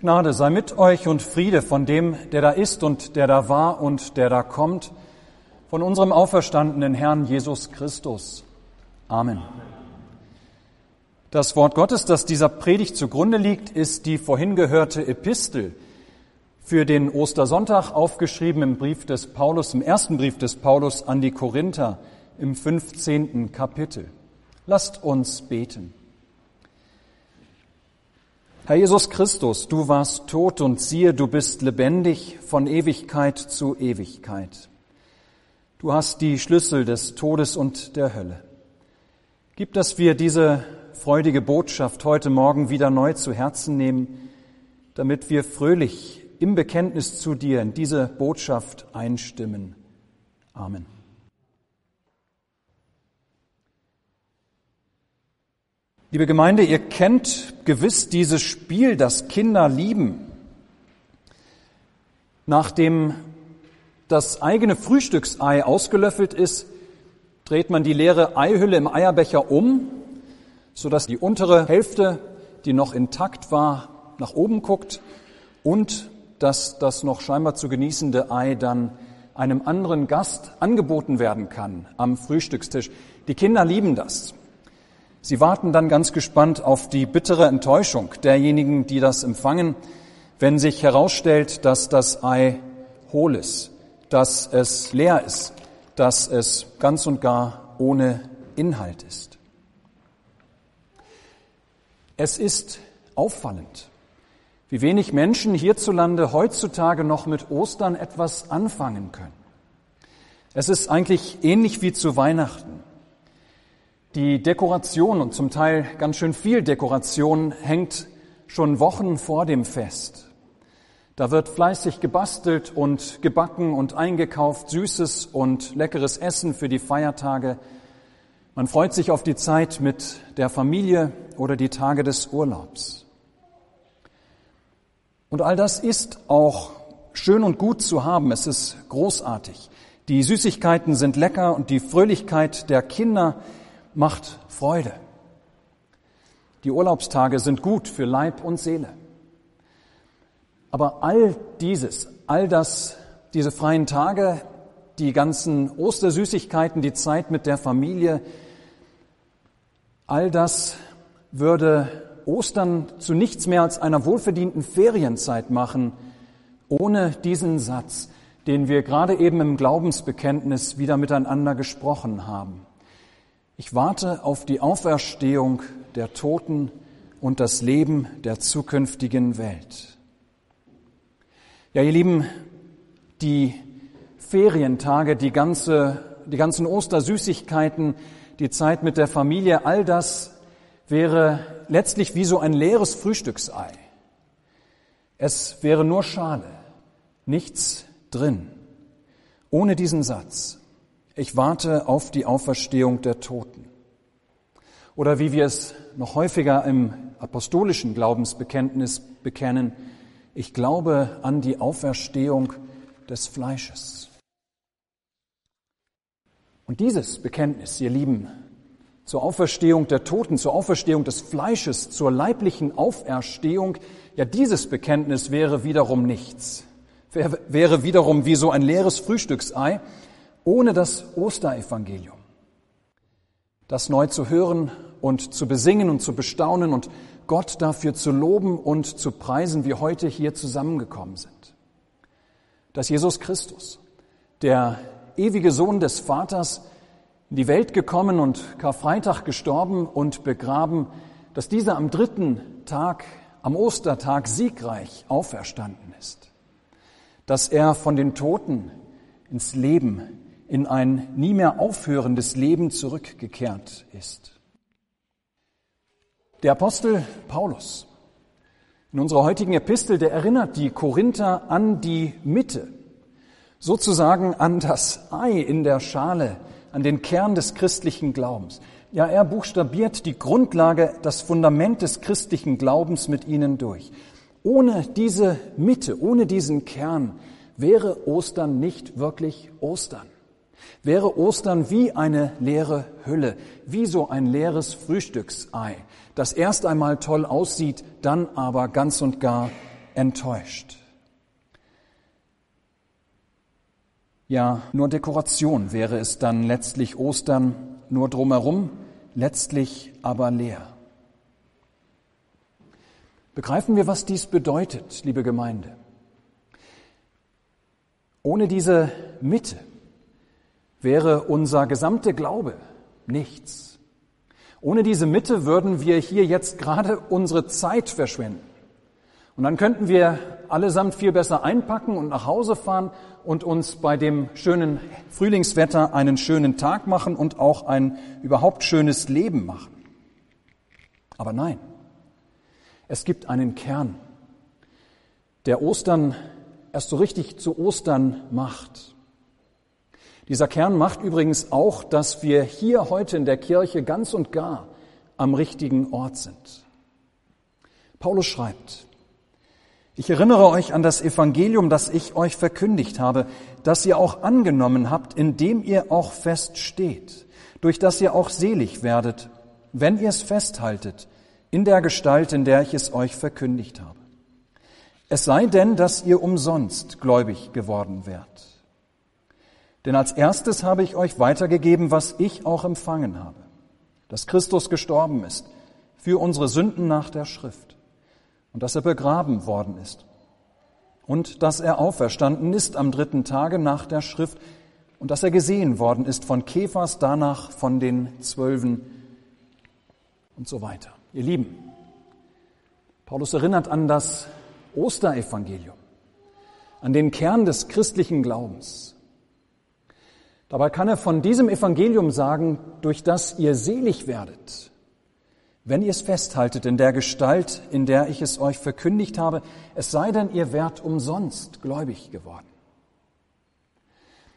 Gnade sei mit euch und Friede von dem, der da ist und der da war und der da kommt, von unserem auferstandenen Herrn Jesus Christus. Amen. Das Wort Gottes, das dieser Predigt zugrunde liegt, ist die vorhin gehörte Epistel für den Ostersonntag aufgeschrieben im Brief des Paulus, im ersten Brief des Paulus an die Korinther im 15. Kapitel. Lasst uns beten. Herr Jesus Christus, du warst tot und siehe, du bist lebendig von Ewigkeit zu Ewigkeit. Du hast die Schlüssel des Todes und der Hölle. Gib, dass wir diese freudige Botschaft heute Morgen wieder neu zu Herzen nehmen, damit wir fröhlich im Bekenntnis zu dir in diese Botschaft einstimmen. Amen. Liebe Gemeinde, ihr kennt gewiss dieses Spiel, das Kinder lieben. Nachdem das eigene Frühstücksei ausgelöffelt ist, dreht man die leere Eihülle im Eierbecher um, sodass die untere Hälfte, die noch intakt war, nach oben guckt und dass das noch scheinbar zu genießende Ei dann einem anderen Gast angeboten werden kann am Frühstückstisch. Die Kinder lieben das. Sie warten dann ganz gespannt auf die bittere Enttäuschung derjenigen, die das empfangen, wenn sich herausstellt, dass das Ei hohl ist, dass es leer ist, dass es ganz und gar ohne Inhalt ist. Es ist auffallend, wie wenig Menschen hierzulande heutzutage noch mit Ostern etwas anfangen können. Es ist eigentlich ähnlich wie zu Weihnachten. Die Dekoration und zum Teil ganz schön viel Dekoration hängt schon Wochen vor dem Fest. Da wird fleißig gebastelt und gebacken und eingekauft, süßes und leckeres Essen für die Feiertage. Man freut sich auf die Zeit mit der Familie oder die Tage des Urlaubs. Und all das ist auch schön und gut zu haben. Es ist großartig. Die Süßigkeiten sind lecker und die Fröhlichkeit der Kinder macht Freude. Die Urlaubstage sind gut für Leib und Seele. Aber all dieses, all das, diese freien Tage, die ganzen Ostersüßigkeiten, die Zeit mit der Familie, all das würde Ostern zu nichts mehr als einer wohlverdienten Ferienzeit machen, ohne diesen Satz, den wir gerade eben im Glaubensbekenntnis wieder miteinander gesprochen haben. Ich warte auf die Auferstehung der Toten und das Leben der zukünftigen Welt. Ja, ihr Lieben, die Ferientage, die ganze, die ganzen Ostersüßigkeiten, die Zeit mit der Familie, all das wäre letztlich wie so ein leeres Frühstücksei. Es wäre nur Schale, nichts drin. Ohne diesen Satz. Ich warte auf die Auferstehung der Toten. Oder wie wir es noch häufiger im apostolischen Glaubensbekenntnis bekennen, ich glaube an die Auferstehung des Fleisches. Und dieses Bekenntnis, ihr Lieben, zur Auferstehung der Toten, zur Auferstehung des Fleisches, zur leiblichen Auferstehung, ja dieses Bekenntnis wäre wiederum nichts, wäre wiederum wie so ein leeres Frühstücksei, ohne das Osterevangelium. Das neu zu hören und zu besingen und zu bestaunen und Gott dafür zu loben und zu preisen, wie heute hier zusammengekommen sind. Dass Jesus Christus, der ewige Sohn des Vaters, in die Welt gekommen und Karfreitag gestorben und begraben, dass dieser am dritten Tag, am Ostertag siegreich auferstanden ist. Dass er von den Toten ins Leben in ein nie mehr aufhörendes Leben zurückgekehrt ist. Der Apostel Paulus in unserer heutigen Epistel, der erinnert die Korinther an die Mitte, sozusagen an das Ei in der Schale, an den Kern des christlichen Glaubens. Ja, er buchstabiert die Grundlage, das Fundament des christlichen Glaubens mit ihnen durch. Ohne diese Mitte, ohne diesen Kern wäre Ostern nicht wirklich Ostern wäre Ostern wie eine leere Hülle, wie so ein leeres Frühstücksei, das erst einmal toll aussieht, dann aber ganz und gar enttäuscht. Ja, nur Dekoration wäre es dann letztlich Ostern, nur drumherum, letztlich aber leer. Begreifen wir, was dies bedeutet, liebe Gemeinde? Ohne diese Mitte wäre unser gesamter Glaube nichts. Ohne diese Mitte würden wir hier jetzt gerade unsere Zeit verschwenden. Und dann könnten wir allesamt viel besser einpacken und nach Hause fahren und uns bei dem schönen Frühlingswetter einen schönen Tag machen und auch ein überhaupt schönes Leben machen. Aber nein, es gibt einen Kern, der Ostern erst so richtig zu Ostern macht. Dieser Kern macht übrigens auch, dass wir hier heute in der Kirche ganz und gar am richtigen Ort sind. Paulus schreibt, ich erinnere euch an das Evangelium, das ich euch verkündigt habe, das ihr auch angenommen habt, indem ihr auch feststeht, durch das ihr auch selig werdet, wenn ihr es festhaltet, in der Gestalt, in der ich es euch verkündigt habe. Es sei denn, dass ihr umsonst gläubig geworden wärt. Denn als erstes habe ich euch weitergegeben, was ich auch empfangen habe, dass Christus gestorben ist für unsere Sünden nach der Schrift und dass er begraben worden ist und dass er auferstanden ist am dritten Tage nach der Schrift und dass er gesehen worden ist von Kephas, danach von den Zwölfen und so weiter. Ihr Lieben, Paulus erinnert an das Osterevangelium, an den Kern des christlichen Glaubens. Dabei kann er von diesem Evangelium sagen, durch das ihr selig werdet, wenn ihr es festhaltet in der Gestalt, in der ich es euch verkündigt habe, es sei denn, ihr wärt umsonst gläubig geworden.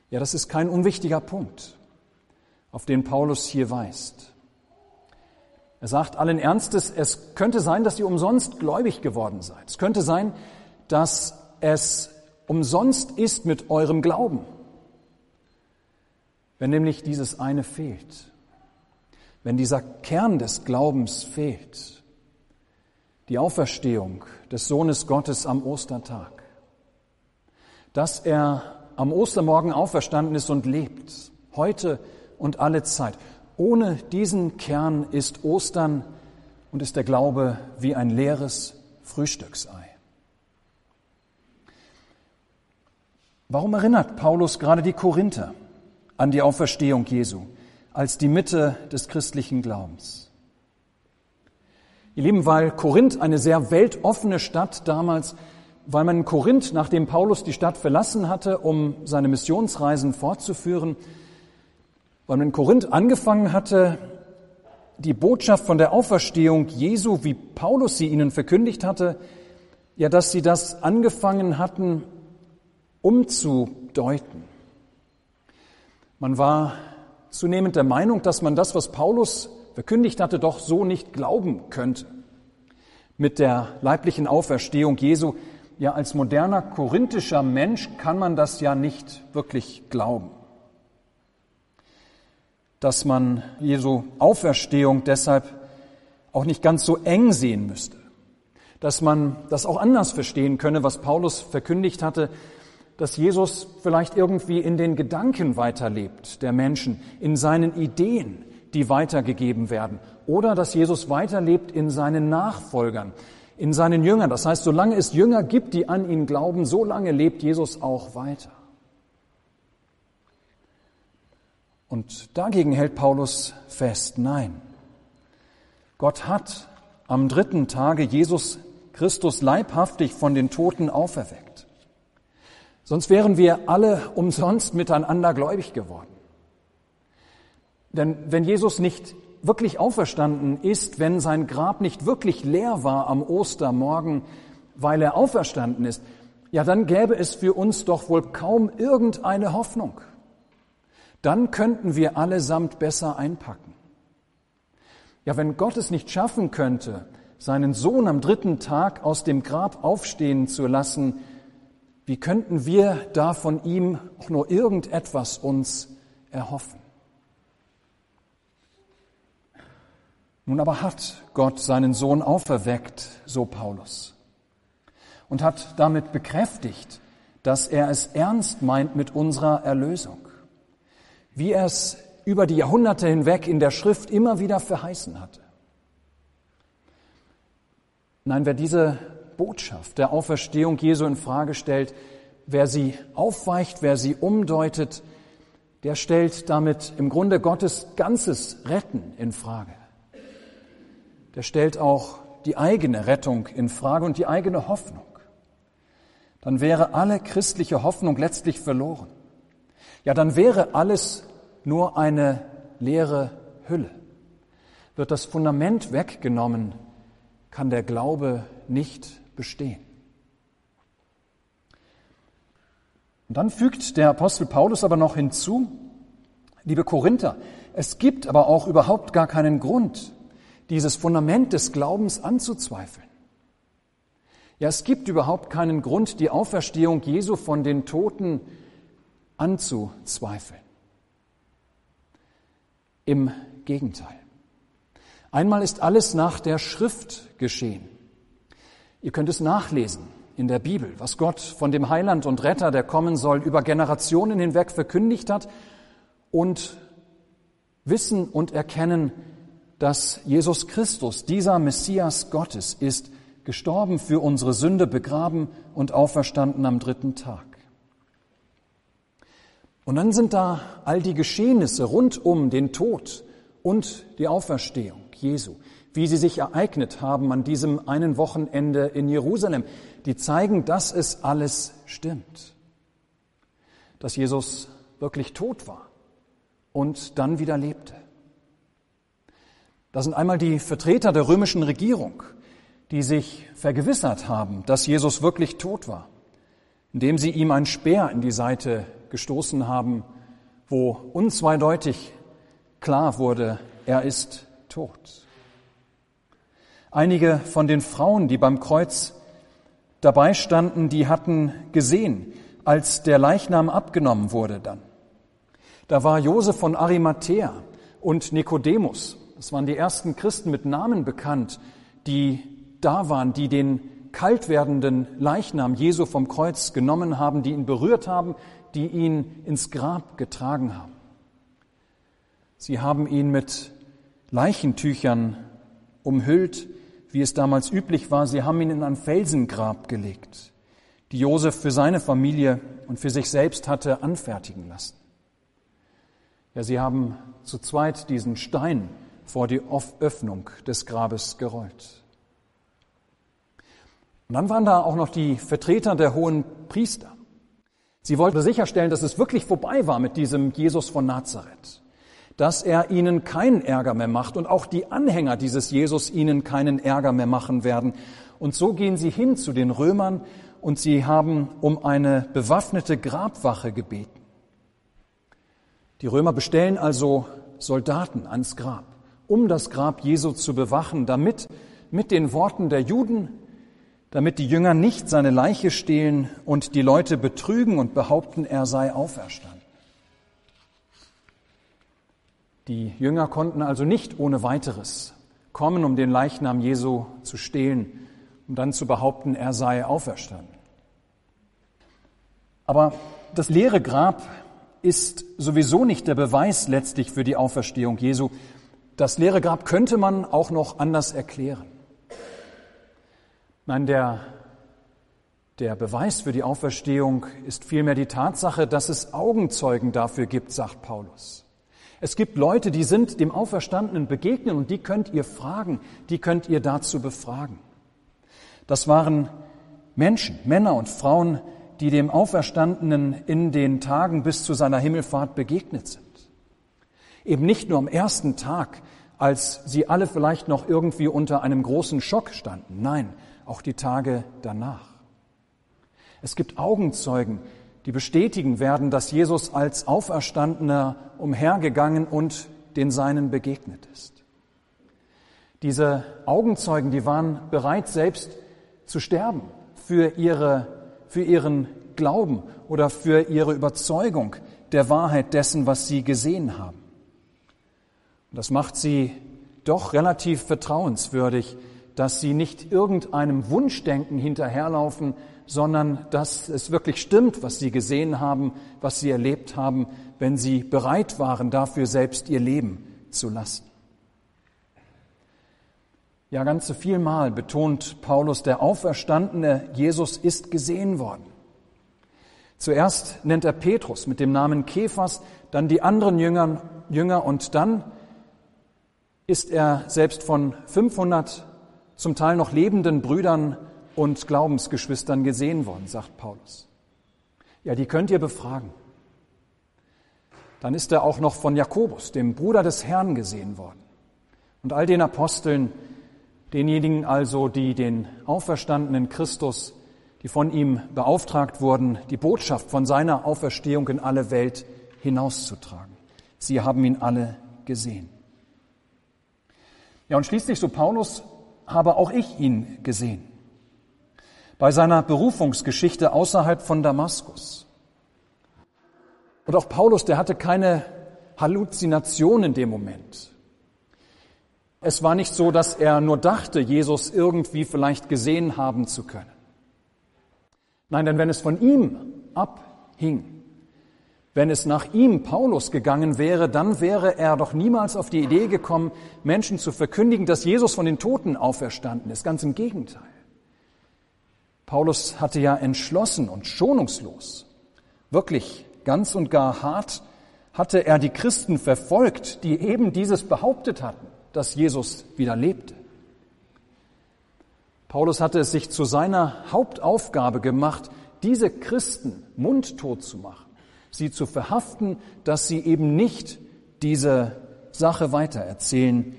Ja, das ist kein unwichtiger Punkt, auf den Paulus hier weist. Er sagt allen Ernstes, es könnte sein, dass ihr umsonst gläubig geworden seid. Es könnte sein, dass es umsonst ist mit eurem Glauben, wenn nämlich dieses eine fehlt wenn dieser Kern des Glaubens fehlt, die Auferstehung des Sohnes Gottes am Ostertag, dass er am Ostermorgen auferstanden ist und lebt, heute und alle Zeit. Ohne diesen Kern ist Ostern und ist der Glaube wie ein leeres Frühstücksei. Warum erinnert Paulus gerade die Korinther an die Auferstehung Jesu? als die Mitte des christlichen Glaubens. Ihr Lieben, weil Korinth eine sehr weltoffene Stadt damals, weil man in Korinth, nachdem Paulus die Stadt verlassen hatte, um seine Missionsreisen fortzuführen, weil man in Korinth angefangen hatte, die Botschaft von der Auferstehung Jesu, wie Paulus sie ihnen verkündigt hatte, ja, dass sie das angefangen hatten umzudeuten. Man war zunehmend der Meinung, dass man das, was Paulus verkündigt hatte, doch so nicht glauben könnte. Mit der leiblichen Auferstehung Jesu, ja als moderner korinthischer Mensch kann man das ja nicht wirklich glauben. Dass man Jesu Auferstehung deshalb auch nicht ganz so eng sehen müsste. Dass man das auch anders verstehen könne, was Paulus verkündigt hatte, dass Jesus vielleicht irgendwie in den Gedanken weiterlebt der Menschen, in seinen Ideen, die weitergegeben werden, oder dass Jesus weiterlebt in seinen Nachfolgern, in seinen Jüngern. Das heißt, solange es Jünger gibt, die an ihn glauben, solange lebt Jesus auch weiter. Und dagegen hält Paulus fest, nein, Gott hat am dritten Tage Jesus Christus leibhaftig von den Toten auferweckt. Sonst wären wir alle umsonst miteinander gläubig geworden. Denn wenn Jesus nicht wirklich auferstanden ist, wenn sein Grab nicht wirklich leer war am Ostermorgen, weil er auferstanden ist, ja, dann gäbe es für uns doch wohl kaum irgendeine Hoffnung. Dann könnten wir allesamt besser einpacken. Ja, wenn Gott es nicht schaffen könnte, seinen Sohn am dritten Tag aus dem Grab aufstehen zu lassen, wie könnten wir da von ihm auch nur irgendetwas uns erhoffen? Nun aber hat Gott seinen Sohn auferweckt, so Paulus. und hat damit bekräftigt, dass er es ernst meint mit unserer Erlösung, wie er es über die Jahrhunderte hinweg in der Schrift immer wieder verheißen hatte. Nein, wer diese Botschaft der Auferstehung Jesu in Frage stellt, wer sie aufweicht, wer sie umdeutet, der stellt damit im Grunde Gottes ganzes Retten in Frage. Der stellt auch die eigene Rettung in Frage und die eigene Hoffnung. Dann wäre alle christliche Hoffnung letztlich verloren. Ja, dann wäre alles nur eine leere Hülle. Wird das Fundament weggenommen, kann der Glaube nicht bestehen. Und dann fügt der Apostel Paulus aber noch hinzu, liebe Korinther, es gibt aber auch überhaupt gar keinen Grund, dieses Fundament des Glaubens anzuzweifeln. Ja, es gibt überhaupt keinen Grund, die Auferstehung Jesu von den Toten anzuzweifeln. Im Gegenteil. Einmal ist alles nach der Schrift geschehen. Ihr könnt es nachlesen in der Bibel, was Gott von dem Heiland und Retter, der kommen soll, über Generationen hinweg verkündigt hat und wissen und erkennen, dass Jesus Christus, dieser Messias Gottes ist, gestorben für unsere Sünde, begraben und auferstanden am dritten Tag. Und dann sind da all die Geschehnisse rund um den Tod und die Auferstehung Jesu, wie sie sich ereignet haben an diesem einen Wochenende in Jerusalem, die zeigen, dass es alles stimmt. Dass Jesus wirklich tot war und dann wieder lebte. Das sind einmal die Vertreter der römischen Regierung, die sich vergewissert haben, dass Jesus wirklich tot war, indem sie ihm ein Speer in die Seite gestoßen haben, wo unzweideutig klar wurde, er ist tot. Einige von den Frauen, die beim Kreuz dabei standen, die hatten gesehen, als der Leichnam abgenommen wurde dann. Da war Josef von Arimathea und Nikodemus, das waren die ersten Christen mit Namen bekannt, die da waren, die den kalt werdenden Leichnam Jesu vom Kreuz genommen haben, die ihn berührt haben, die ihn ins Grab getragen haben. Sie haben ihn mit Leichentüchern umhüllt, wie es damals üblich war. Sie haben ihn in ein Felsengrab gelegt, die Josef für seine Familie und für sich selbst hatte anfertigen lassen. Ja, sie haben zu zweit diesen Stein vor die Öffnung des Grabes gerollt. Und dann waren da auch noch die Vertreter der hohen Priester. Sie wollten sicherstellen, dass es wirklich vorbei war mit diesem Jesus von Nazareth, dass er ihnen keinen Ärger mehr macht und auch die Anhänger dieses Jesus ihnen keinen Ärger mehr machen werden. Und so gehen sie hin zu den Römern und sie haben um eine bewaffnete Grabwache gebeten. Die Römer bestellen also Soldaten ans Grab, um das Grab Jesu zu bewachen, damit mit den Worten der Juden damit die Jünger nicht seine Leiche stehlen und die Leute betrügen und behaupten, er sei auferstanden. Die Jünger konnten also nicht ohne weiteres kommen, um den Leichnam Jesu zu stehlen, um dann zu behaupten, er sei auferstanden. Aber das leere Grab ist sowieso nicht der Beweis letztlich für die Auferstehung Jesu. Das leere Grab könnte man auch noch anders erklären. Nein, der, der Beweis für die Auferstehung ist vielmehr die Tatsache, dass es Augenzeugen dafür gibt, sagt Paulus. Es gibt Leute, die sind dem Auferstandenen begegnen und die könnt ihr fragen, die könnt ihr dazu befragen. Das waren Menschen, Männer und Frauen, die dem Auferstandenen in den Tagen bis zu seiner Himmelfahrt begegnet sind. Eben nicht nur am ersten Tag, als sie alle vielleicht noch irgendwie unter einem großen Schock standen. Nein, auch die Tage danach. Es gibt Augenzeugen, die bestätigen werden, dass Jesus als Auferstandener umhergegangen und den Seinen begegnet ist. Diese Augenzeugen, die waren bereit, selbst zu sterben für, ihre, für ihren Glauben oder für ihre Überzeugung der Wahrheit dessen, was sie gesehen haben. Und das macht sie doch relativ vertrauenswürdig, dass sie nicht irgendeinem Wunschdenken hinterherlaufen, sondern dass es wirklich stimmt, was sie gesehen haben, was sie erlebt haben, wenn sie bereit waren, dafür selbst ihr Leben zu lassen. Ja, ganz so vielmal betont Paulus, der auferstandene Jesus ist gesehen worden. Zuerst nennt er Petrus mit dem Namen Kephas, dann die anderen Jünger, Jünger und dann ist er selbst von 500 zum Teil noch lebenden Brüdern und Glaubensgeschwistern gesehen worden, sagt Paulus. Ja, die könnt ihr befragen. Dann ist er auch noch von Jakobus, dem Bruder des Herrn, gesehen worden. Und all den Aposteln, denjenigen also, die den auferstandenen Christus, die von ihm beauftragt wurden, die Botschaft von seiner Auferstehung in alle Welt hinauszutragen. Sie haben ihn alle gesehen. Ja, und schließlich, so Paulus, habe auch ich ihn gesehen. Bei seiner Berufungsgeschichte außerhalb von Damaskus. Und auch Paulus, der hatte keine Halluzination in dem Moment. Es war nicht so, dass er nur dachte, Jesus irgendwie vielleicht gesehen haben zu können. Nein, denn wenn es von ihm abhing, wenn es nach ihm Paulus gegangen wäre, dann wäre er doch niemals auf die Idee gekommen, Menschen zu verkündigen, dass Jesus von den Toten auferstanden ist. Ganz im Gegenteil. Paulus hatte ja entschlossen und schonungslos, wirklich ganz und gar hart, hatte er die Christen verfolgt, die eben dieses behauptet hatten, dass Jesus wieder lebte. Paulus hatte es sich zu seiner Hauptaufgabe gemacht, diese Christen mundtot zu machen sie zu verhaften, dass sie eben nicht diese Sache weitererzählen,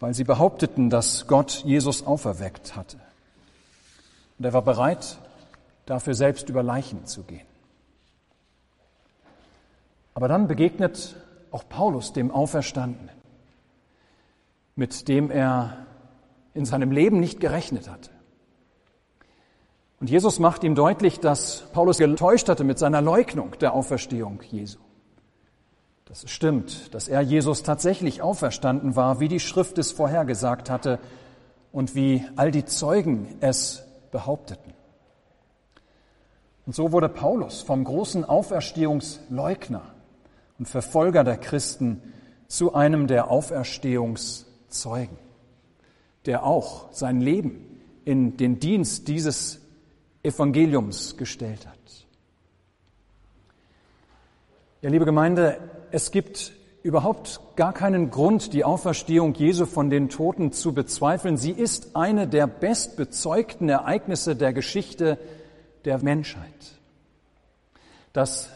weil sie behaupteten, dass Gott Jesus auferweckt hatte. Und er war bereit, dafür selbst über Leichen zu gehen. Aber dann begegnet auch Paulus dem Auferstandenen, mit dem er in seinem Leben nicht gerechnet hatte. Und Jesus macht ihm deutlich, dass Paulus getäuscht hatte mit seiner Leugnung der Auferstehung Jesu. Dass es stimmt, dass er Jesus tatsächlich auferstanden war, wie die Schrift es vorhergesagt hatte und wie all die Zeugen es behaupteten. Und so wurde Paulus vom großen Auferstehungsleugner und Verfolger der Christen zu einem der Auferstehungszeugen, der auch sein Leben in den Dienst dieses Evangeliums gestellt hat. Ja, liebe Gemeinde, es gibt überhaupt gar keinen Grund, die Auferstehung Jesu von den Toten zu bezweifeln. Sie ist eine der bestbezeugten Ereignisse der Geschichte der Menschheit. Das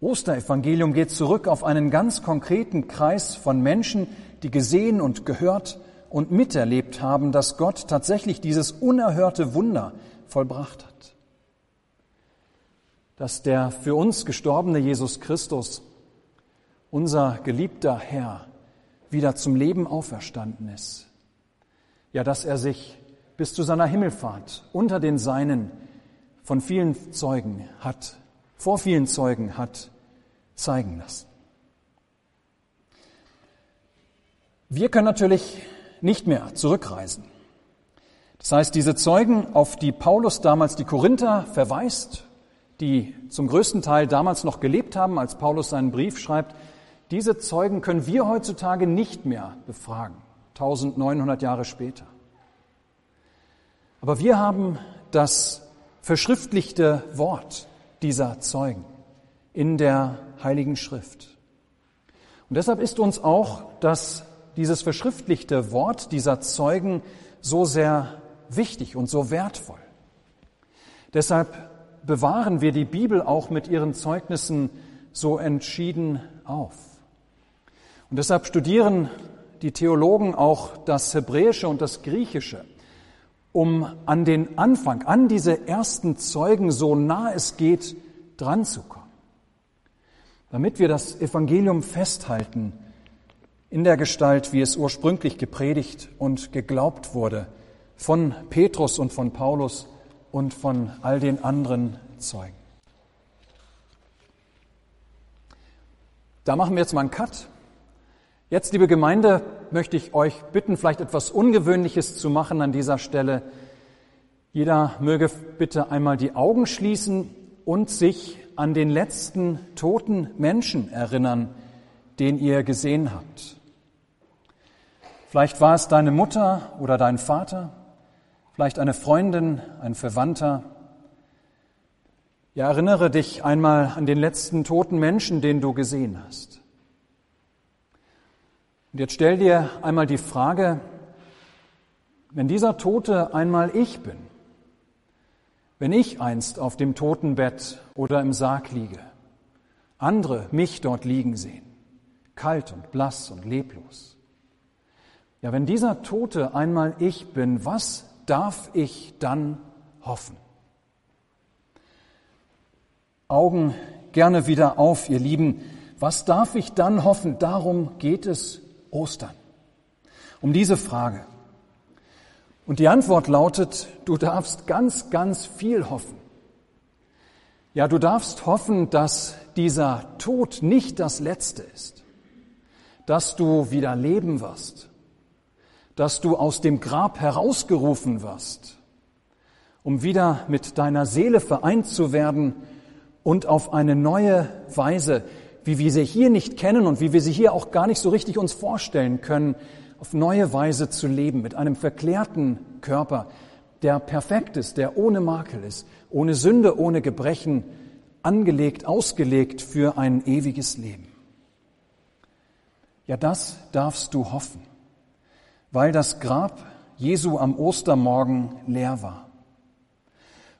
Osterevangelium geht zurück auf einen ganz konkreten Kreis von Menschen, die gesehen und gehört und miterlebt haben, dass Gott tatsächlich dieses unerhörte Wunder vollbracht hat. Dass der für uns gestorbene Jesus Christus, unser geliebter Herr, wieder zum Leben auferstanden ist. Ja, dass er sich bis zu seiner Himmelfahrt unter den Seinen von vielen Zeugen hat, vor vielen Zeugen hat zeigen lassen. Wir können natürlich nicht mehr zurückreisen. Das heißt, diese Zeugen, auf die Paulus damals die Korinther verweist, die zum größten Teil damals noch gelebt haben, als Paulus seinen Brief schreibt, diese Zeugen können wir heutzutage nicht mehr befragen, 1900 Jahre später. Aber wir haben das verschriftlichte Wort dieser Zeugen in der Heiligen Schrift. Und deshalb ist uns auch das, dieses verschriftlichte Wort dieser Zeugen so sehr wichtig und so wertvoll. Deshalb bewahren wir die Bibel auch mit ihren Zeugnissen so entschieden auf. Und deshalb studieren die Theologen auch das Hebräische und das Griechische, um an den Anfang, an diese ersten Zeugen, so nah es geht, dran zu kommen. Damit wir das Evangelium festhalten in der Gestalt, wie es ursprünglich gepredigt und geglaubt wurde von Petrus und von Paulus und von all den anderen Zeugen. Da machen wir jetzt mal einen Cut. Jetzt, liebe Gemeinde, möchte ich euch bitten, vielleicht etwas Ungewöhnliches zu machen an dieser Stelle. Jeder möge bitte einmal die Augen schließen und sich an den letzten toten Menschen erinnern, den ihr gesehen habt. Vielleicht war es deine Mutter oder dein Vater, vielleicht eine Freundin, ein Verwandter. Ja, erinnere dich einmal an den letzten toten Menschen, den du gesehen hast. Und jetzt stell dir einmal die Frage, wenn dieser Tote einmal ich bin, wenn ich einst auf dem Totenbett oder im Sarg liege, andere mich dort liegen sehen, kalt und blass und leblos. Ja, wenn dieser Tote einmal ich bin, was darf ich dann hoffen? Augen gerne wieder auf, ihr Lieben. Was darf ich dann hoffen? Darum geht es Ostern? Um diese Frage. Und die Antwort lautet, du darfst ganz, ganz viel hoffen. Ja, du darfst hoffen, dass dieser Tod nicht das letzte ist, dass du wieder leben wirst, dass du aus dem Grab herausgerufen wirst, um wieder mit deiner Seele vereint zu werden und auf eine neue Weise wie wir sie hier nicht kennen und wie wir sie hier auch gar nicht so richtig uns vorstellen können, auf neue Weise zu leben, mit einem verklärten Körper, der perfekt ist, der ohne Makel ist, ohne Sünde, ohne Gebrechen, angelegt, ausgelegt für ein ewiges Leben. Ja, das darfst du hoffen, weil das Grab Jesu am Ostermorgen leer war,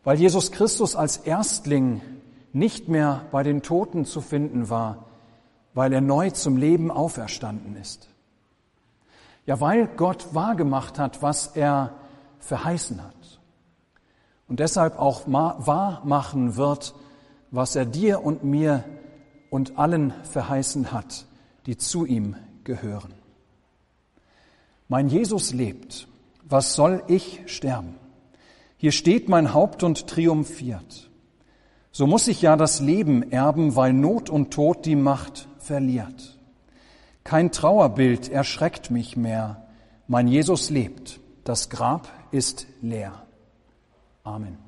weil Jesus Christus als Erstling nicht mehr bei den Toten zu finden war, weil er neu zum Leben auferstanden ist. Ja, weil Gott wahrgemacht hat, was er verheißen hat. Und deshalb auch wahr machen wird, was er dir und mir und allen verheißen hat, die zu ihm gehören. Mein Jesus lebt. Was soll ich sterben? Hier steht mein Haupt und triumphiert. So muss ich ja das Leben erben, weil Not und Tod die Macht verliert. Kein Trauerbild erschreckt mich mehr. Mein Jesus lebt. Das Grab ist leer. Amen.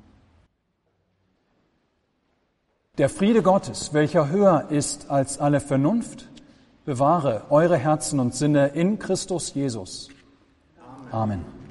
Der Friede Gottes, welcher höher ist als alle Vernunft, bewahre eure Herzen und Sinne in Christus Jesus. Amen. Amen.